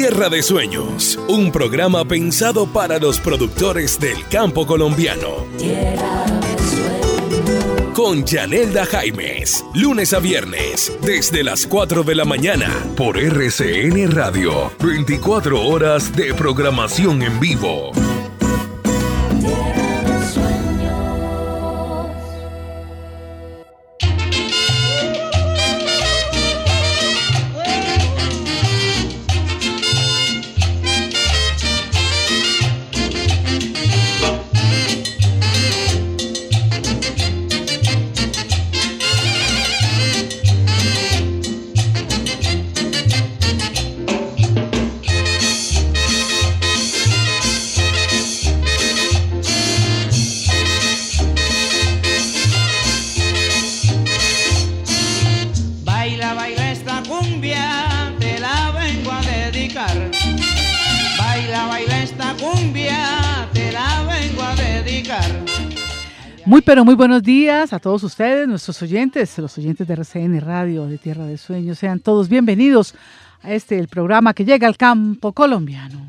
Tierra de Sueños, un programa pensado para los productores del campo colombiano. Tierra de Con Yanelda Jaimes, lunes a viernes, desde las 4 de la mañana, por RCN Radio, 24 horas de programación en vivo. Pero muy buenos días a todos ustedes, nuestros oyentes, los oyentes de RCN Radio de Tierra de Sueños. Sean todos bienvenidos a este el programa que llega al campo colombiano.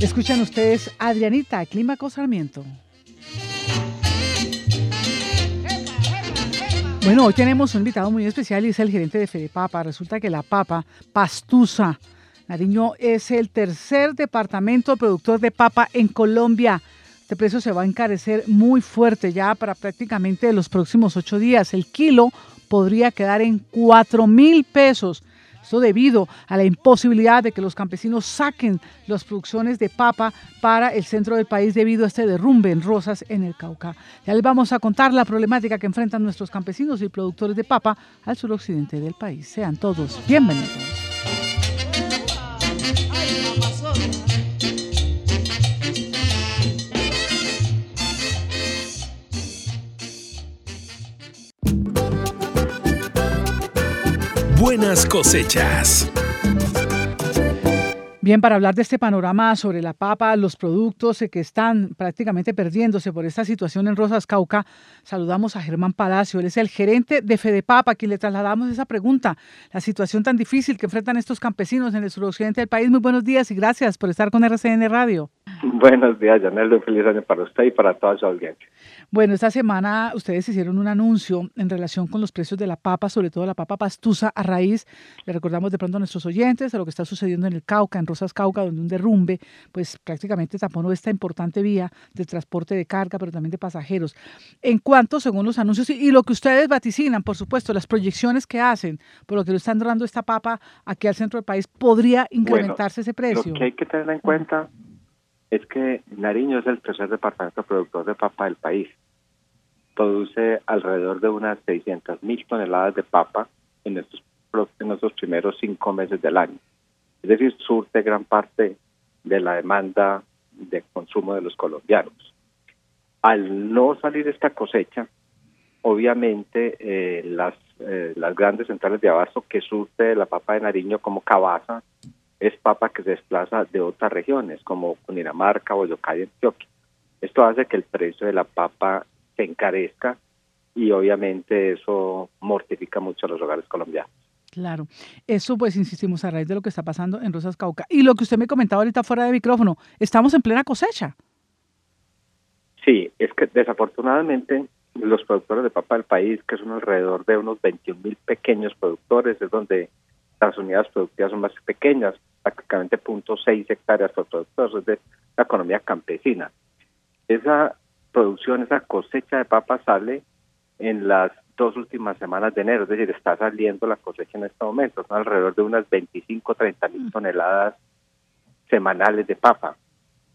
Escuchan ustedes Adrianita Clímaco Sarmiento. Bueno, hoy tenemos un invitado muy especial y es el gerente de Fede Papa. Resulta que la papa Pastusa Nariño es el tercer departamento productor de papa en Colombia. Este precio se va a encarecer muy fuerte ya para prácticamente los próximos ocho días. El kilo podría quedar en cuatro mil pesos. Esto debido a la imposibilidad de que los campesinos saquen las producciones de papa para el centro del país debido a este derrumbe en Rosas en el Cauca. Ya les vamos a contar la problemática que enfrentan nuestros campesinos y productores de papa al suroccidente del país. Sean todos bienvenidos. Buenas cosechas. Bien, para hablar de este panorama sobre la papa, los productos que están prácticamente perdiéndose por esta situación en Rosas Cauca, saludamos a Germán Palacio. Él es el gerente de Fedepapa, a quien le trasladamos esa pregunta, la situación tan difícil que enfrentan estos campesinos en el suroccidente del país. Muy buenos días y gracias por estar con RCN Radio. Buenos días, Janel. Un feliz año para usted y para toda su audiencia. Bueno, esta semana ustedes hicieron un anuncio en relación con los precios de la papa, sobre todo la papa pastusa a raíz, le recordamos de pronto a nuestros oyentes, de lo que está sucediendo en el Cauca, en Rosas Cauca, donde un derrumbe, pues prácticamente taponó esta importante vía de transporte de carga, pero también de pasajeros. En cuanto, según los anuncios y, lo que ustedes vaticinan, por supuesto, las proyecciones que hacen, por lo que lo están dando esta papa aquí al centro del país, ¿podría incrementarse ese precio? Lo que hay que tener en cuenta es que Nariño es el tercer departamento productor de papa del país. Produce alrededor de unas 600 mil toneladas de papa en estos, en primeros cinco meses del año. Es decir, surte gran parte de la demanda de consumo de los colombianos. Al no salir esta cosecha, obviamente eh, las, eh, las grandes centrales de abasto que surte la papa de Nariño como Cabaza, es papa que se desplaza de otras regiones como Cundinamarca, Boyacá y Antioquia. Esto hace que el precio de la papa se encarezca y obviamente eso mortifica mucho a los hogares colombianos. Claro, eso pues insistimos a raíz de lo que está pasando en Rosas Cauca. Y lo que usted me comentaba ahorita fuera de micrófono, estamos en plena cosecha. Sí, es que desafortunadamente los productores de papa del país, que son alrededor de unos 21 mil pequeños productores, es donde las unidades productivas son más pequeñas, prácticamente 0.6 hectáreas por productor, es de la economía campesina. Esa producción, esa cosecha de papa sale en las dos últimas semanas de enero, es decir, está saliendo la cosecha en este momento, son alrededor de unas 25, 30 mil toneladas semanales de papa.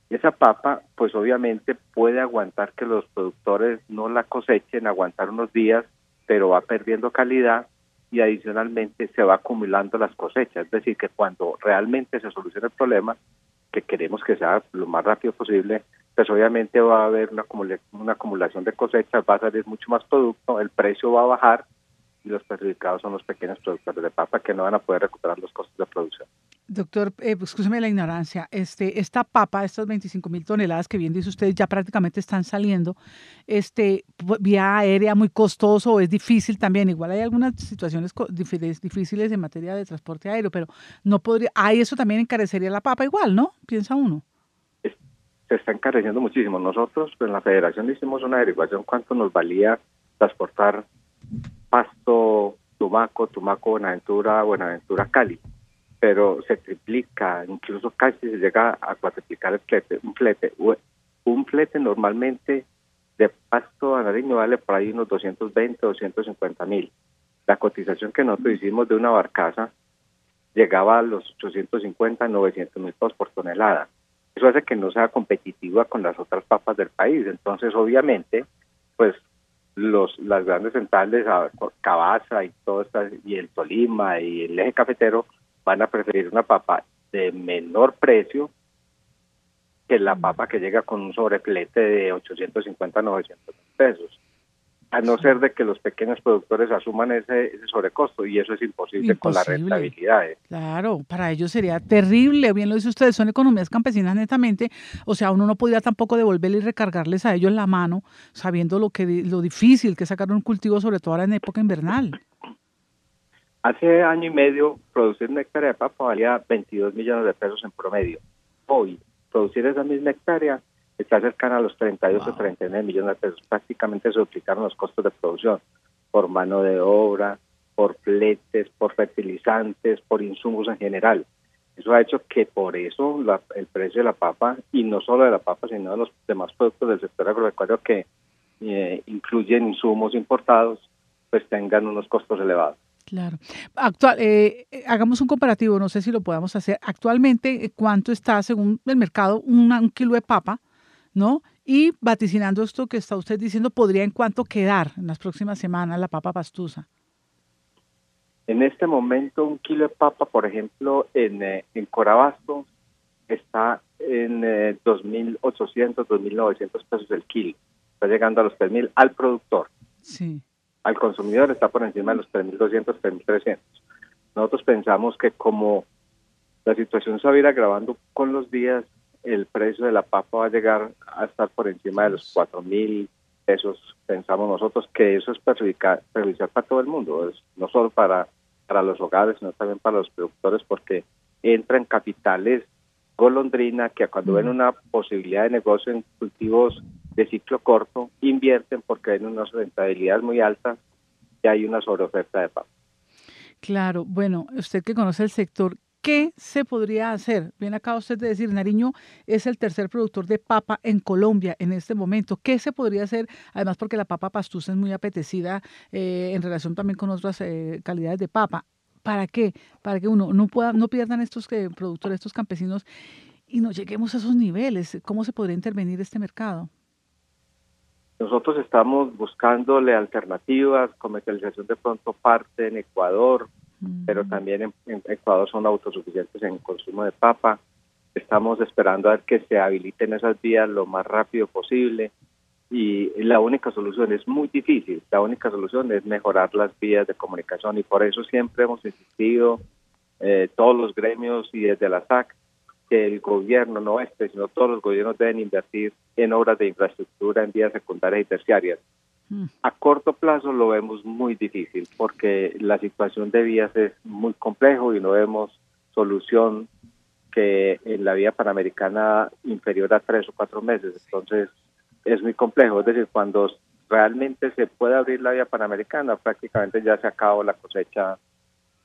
Esa papa, pues obviamente puede aguantar que los productores no la cosechen, aguantar unos días, pero va perdiendo calidad y adicionalmente se va acumulando las cosechas. Es decir, que cuando realmente se solucione el problema, que queremos que sea lo más rápido posible, pues obviamente va a haber una, una acumulación de cosechas, va a salir mucho más producto, el precio va a bajar y los perjudicados son los pequeños productores de papa que no van a poder recuperar los costos de producción. Doctor, eh, la ignorancia. Este, esta papa, estas 25 mil toneladas que bien dice usted, ya prácticamente están saliendo. Este, vía aérea muy costoso, es difícil también. Igual hay algunas situaciones difíciles en materia de transporte aéreo, pero no podría. Ahí eso también encarecería la papa igual, ¿no? Piensa uno. Se está encareciendo muchísimo. Nosotros pues, en la Federación hicimos una averiguación cuánto nos valía transportar pasto, Tumaco, Tumaco, Buenaventura, Buenaventura, Cali pero se triplica, incluso casi se llega a cuatriplicar el flete. Un flete, un flete normalmente de pasto a nariño vale por ahí unos 220, 250 mil. La cotización que nosotros hicimos de una barcaza llegaba a los 850, 900 mil pesos por tonelada. Eso hace que no sea competitiva con las otras papas del país. Entonces, obviamente, pues los las grandes centrales, Cabaza y todo y el Tolima y el eje cafetero van a preferir una papa de menor precio que la mm. papa que llega con un sobreflete de 850 900 pesos a no ser de que los pequeños productores asuman ese, sobrecosto y eso es imposible, con la rentabilidad. Claro, para ellos sería terrible, bien lo dice usted, son economías campesinas netamente, o sea, uno no podría tampoco devolverle y recargarles a ellos la mano sabiendo lo que lo difícil que es sacar un cultivo, sobre todo ahora en época invernal. Hace año y medio, producir una hectárea de papa valía 22 millones de pesos en promedio. Hoy, producir esa misma hectárea está cercana a los 32 o 39 millones de pesos. Prácticamente se duplicaron los costos de producción por mano de obra, por fletes, por fertilizantes, por insumos en general. Eso ha hecho que por eso el precio de la papa, y no solo de la papa, sino de los demás productos del sector agropecuario que eh, incluyen insumos importados, pues tengan unos costos elevados. Claro. Actual, eh, eh, hagamos un comparativo, no sé si lo podamos hacer. Actualmente, eh, ¿cuánto está, según el mercado, un kilo de papa? ¿No? Y vaticinando esto que está usted diciendo, ¿podría en cuánto quedar en las próximas semanas la papa pastusa? En este momento, un kilo de papa, por ejemplo, en, en Corabasto está en 2.800, 2.900 pesos el kilo. Está llegando a los 3.000 al productor. Sí al consumidor está por encima de los 3.200, 3.300. Nosotros pensamos que como la situación se va a ir agravando con los días, el precio de la papa va a llegar a estar por encima de los 4.000 pesos. Pensamos nosotros que eso es perjudicar, perjudicial para todo el mundo, es no solo para, para los hogares, sino también para los productores, porque entran capitales golondrina que cuando ven una posibilidad de negocio en cultivos de ciclo corto invierten porque hay una rentabilidad muy alta y hay una sobreoferta de papa. Claro, bueno, usted que conoce el sector, ¿qué se podría hacer? Bien, acaba usted de decir, Nariño es el tercer productor de papa en Colombia en este momento. ¿Qué se podría hacer? Además, porque la papa pastusa es muy apetecida eh, en relación también con otras eh, calidades de papa. ¿Para qué? Para que uno no pueda, no pierdan estos eh, productores, estos campesinos y no lleguemos a esos niveles. ¿Cómo se podría intervenir este mercado? Nosotros estamos buscándole alternativas, comercialización de pronto parte en Ecuador, mm. pero también en, Ecuador son autosuficientes en consumo de papa. Estamos esperando a ver que se habiliten esas vías lo más rápido posible y la única solución es muy difícil, la única solución es mejorar las vías de comunicación y por eso siempre hemos insistido eh, todos los gremios y desde la SAC que el gobierno, no este, sino todos los gobiernos deben invertir en obras de infraestructura en vías secundarias y terciarias. Mm. A corto plazo lo vemos muy difícil porque la situación de vías es muy complejo y no vemos solución que en la vía panamericana inferior a tres o cuatro meses. Entonces es muy complejo. Es decir, cuando realmente se puede abrir la vía panamericana, prácticamente ya se acabó la cosecha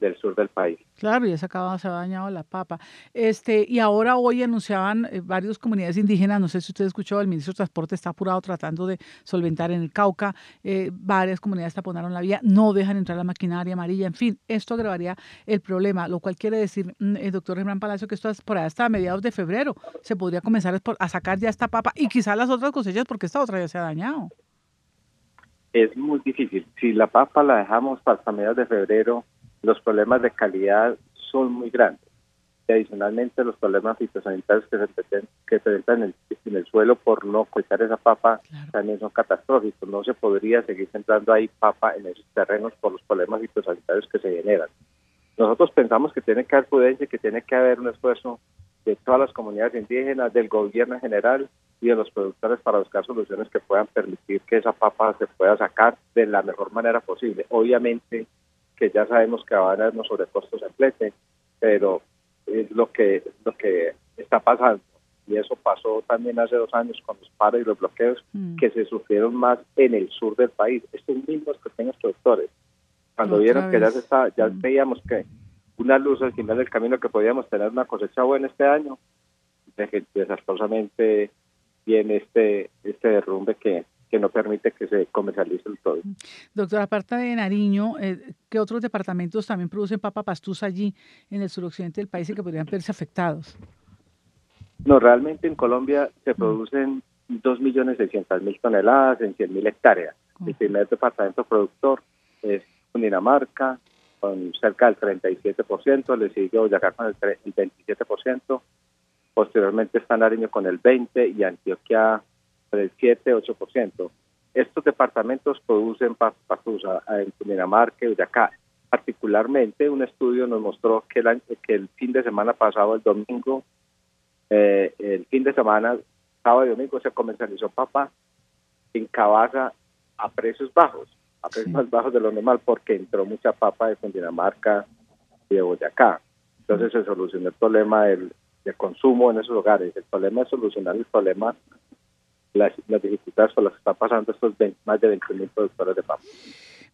del sur del país. Claro, ya se acaba, se ha dañado la papa. Este, y ahora hoy anunciaban eh, varias comunidades indígenas, no sé si usted escuchó, el ministro de Transporte está apurado tratando de solventar en el Cauca, eh, varias comunidades taponaron la vía, no dejan entrar la maquinaria amarilla, en fin, esto agravaría el problema, lo cual quiere decir, mm, el doctor Germán Palacio, que esto es por ahí hasta mediados de febrero se podría comenzar a sacar ya esta papa y quizás las otras cosechas porque esta otra ya se ha dañado. Es muy difícil. Si la papa la dejamos hasta mediados de febrero, los problemas de calidad son muy grandes. Y adicionalmente los problemas fitosanitarios que se presentan, que se en, el, en el suelo por no cosechar esa papa también son catastróficos. No se podría seguir centrando ahí papa en esos terrenos por los problemas fitosanitarios que se generan. nosotros pensamos que tiene que haber prudencia, que tiene que haber un esfuerzo de todas las comunidades indígenas, del gobierno en general y de los productores para buscar soluciones que puedan permitir que esa papa se pueda sacar de la mejor manera posible. Obviamente que ya sabemos que van a haber unos sobrecostos en flete, pero es lo que, lo que está pasando. Y eso pasó también hace dos años con los paros y los bloqueos mm. que se sufrieron más en el sur del país. Estos mismos pequeños productores, cuando vieron que ya, se está, ya mm. veíamos que una luz al final del camino que podíamos tener una cosecha buena este año, desastrosamente viene este, este derrumbe que, que no permite que se comercialice el todo. Doctor, aparte de Nariño, eh, ¿qué otros departamentos también producen papa pastusa allí en el suroccidente del país y que podrían verse afectados? No, realmente en Colombia se producen 2.600.000 toneladas en 100.000 hectáreas. El primer departamento productor es Dinamarca, con cerca del 37%, le sigue Boyacá con el, 27%, posteriormente está Nariño con el 20% y Antioquia del 7-8%. Estos departamentos producen patusa en Cundinamarca y acá. Particularmente, un estudio nos mostró que el, que el fin de semana pasado, el domingo, eh, el fin de semana, sábado y domingo, se comercializó papa en Cabaza a precios bajos, a precios más bajos de lo normal, porque entró mucha papa de Cundinamarca y de Boyacá. Entonces se solucionó el problema del, de consumo en esos lugares. El problema es solucionar el problema las, dificultades por las que están pasando estos más de 20.000 productores de papa.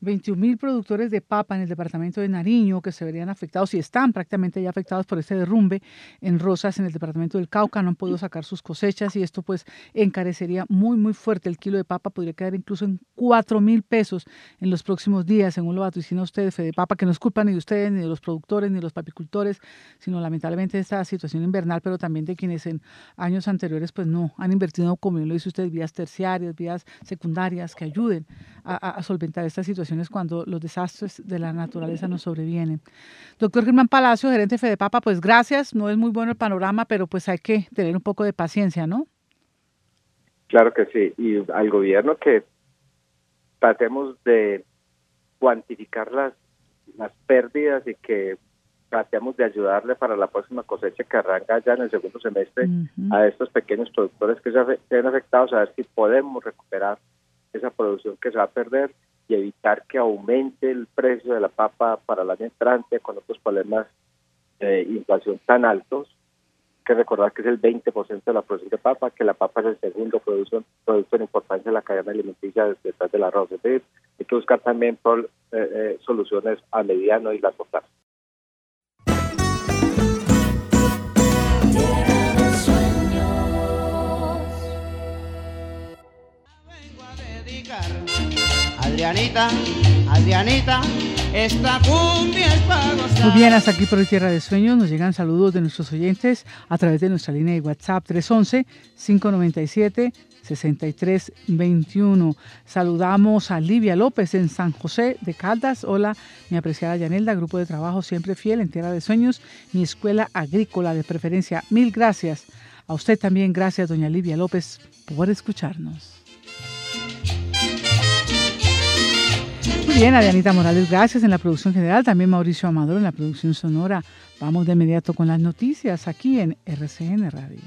21 mil productores de papa en el departamento de Nariño que se verían afectados y están prácticamente ya afectados por este derrumbe en Rosas, en el departamento del Cauca, no han podido sacar sus cosechas y esto pues encarecería muy muy fuerte. El kilo de papa podría quedar incluso en 4 mil pesos en los próximos días, según lo vaticina usted, de Papa, que no es culpa ni de ustedes, ni de los productores, ni de los papicultores, sino lamentablemente de esta situación invernal, pero también de quienes en años anteriores pues no han invertido, como lo dice usted, vías terciarias, vías secundarias que ayuden a solventar esta situación cuando los desastres de la naturaleza nos sobrevienen. Doctor Germán Palacio, gerente de Fedepapa, pues gracias. No es muy bueno el panorama, pero pues hay que tener un poco de paciencia, ¿no? Claro que sí. Y al gobierno que tratemos de cuantificar las, las pérdidas y que tratemos de ayudarle para la próxima cosecha que arranca ya en el segundo semestre a estos pequeños productores que se, ven afectados, a ver si podemos recuperar esa producción que se va a perder y evitar que aumente el precio de la papa para el año entrante con otros problemas de inflación tan altos. Hay que recordar que es el 20% de la producción de papa, que la papa es el segundo producto, producto en importancia de la cadena alimenticia detrás del arroz. Entonces, hay que buscar también eh, eh, soluciones a mediano y largo plazo. Adrianita, Adrianita, esta cumbia es para Muy bien, hasta aquí por el Tierra de Sueños nos llegan saludos de nuestros oyentes a través de nuestra línea de WhatsApp 311-597-6321. Saludamos a Livia López en San José de Caldas. Hola, mi apreciada Yanelda, grupo de trabajo siempre fiel en Tierra de Sueños, mi escuela agrícola de preferencia. Mil gracias. A usted también, gracias, doña Livia López, por escucharnos. Muy bien, Adrianita Morales, gracias en la producción general, también Mauricio Amador en la producción sonora. Vamos de inmediato con las noticias aquí en RCN Radio.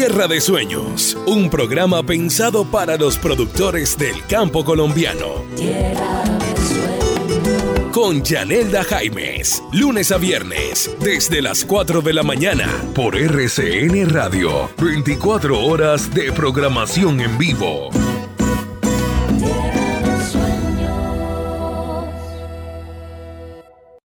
Tierra de Sueños, un programa pensado para los productores del campo colombiano. Tierra de Con Yanelda Jaimes, lunes a viernes, desde las 4 de la mañana, por RCN Radio, 24 horas de programación en vivo.